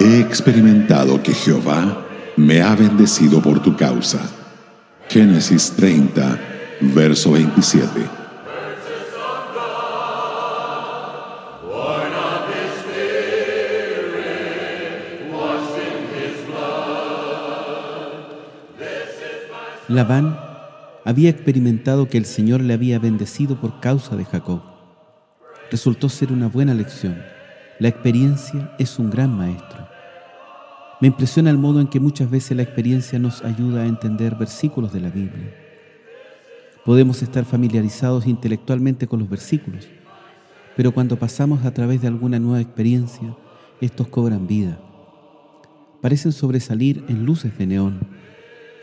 He experimentado que Jehová me ha bendecido por tu causa. Génesis 30, verso 27. Labán había experimentado que el Señor le había bendecido por causa de Jacob. Resultó ser una buena lección. La experiencia es un gran maestro. Me impresiona el modo en que muchas veces la experiencia nos ayuda a entender versículos de la Biblia. Podemos estar familiarizados intelectualmente con los versículos, pero cuando pasamos a través de alguna nueva experiencia, estos cobran vida. Parecen sobresalir en luces de neón.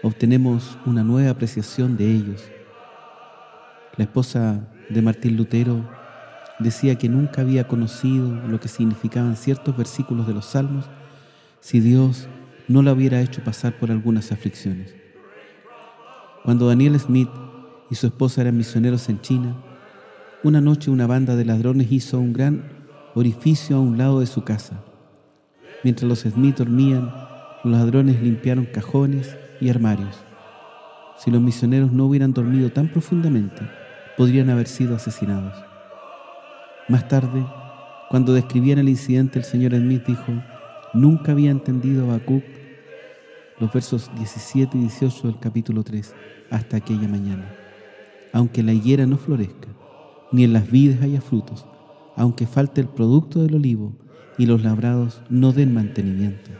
Obtenemos una nueva apreciación de ellos. La esposa de Martín Lutero decía que nunca había conocido lo que significaban ciertos versículos de los salmos si Dios no la hubiera hecho pasar por algunas aflicciones. Cuando Daniel Smith y su esposa eran misioneros en China, una noche una banda de ladrones hizo un gran orificio a un lado de su casa. Mientras los Smith dormían, los ladrones limpiaron cajones y armarios. Si los misioneros no hubieran dormido tan profundamente, podrían haber sido asesinados. Más tarde, cuando describían el incidente, el señor Smith dijo, nunca había entendido a Habacuc los versos 17 y 18 del capítulo 3 hasta aquella mañana. Aunque la higuera no florezca, ni en las vides haya frutos, aunque falte el producto del olivo y los labrados no den mantenimiento,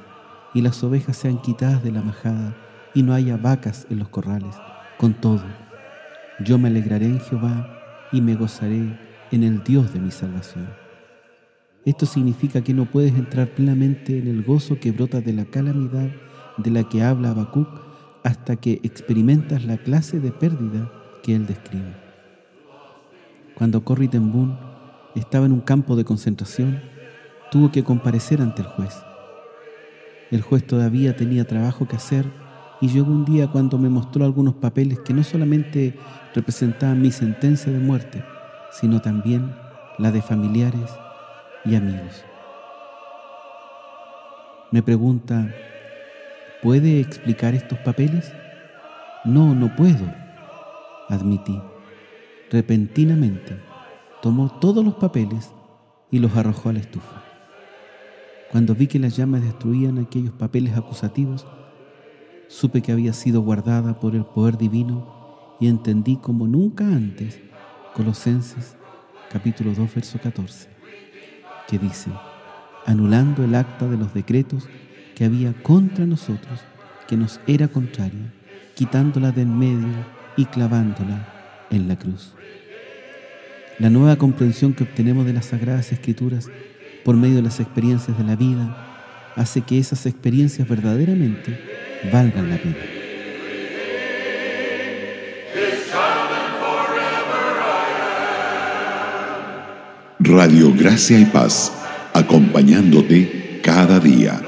y las ovejas sean quitadas de la majada y no haya vacas en los corrales, con todo, yo me alegraré en Jehová y me gozaré en el Dios de mi salvación. Esto significa que no puedes entrar plenamente en el gozo que brota de la calamidad de la que habla Habacuc hasta que experimentas la clase de pérdida que él describe. Cuando Corrie ten estaba en un campo de concentración, tuvo que comparecer ante el juez. El juez todavía tenía trabajo que hacer y llegó un día cuando me mostró algunos papeles que no solamente representaban mi sentencia de muerte, sino también la de familiares y amigos. Me pregunta, ¿puede explicar estos papeles? No, no puedo, admití. Repentinamente tomó todos los papeles y los arrojó a la estufa. Cuando vi que las llamas destruían aquellos papeles acusativos, supe que había sido guardada por el poder divino y entendí como nunca antes Colosenses capítulo 2, verso 14, que dice, anulando el acta de los decretos que había contra nosotros, que nos era contraria, quitándola de en medio y clavándola en la cruz. La nueva comprensión que obtenemos de las Sagradas Escrituras por medio de las experiencias de la vida hace que esas experiencias verdaderamente valgan la pena. Radio Gracia y Paz, acompañándote cada día.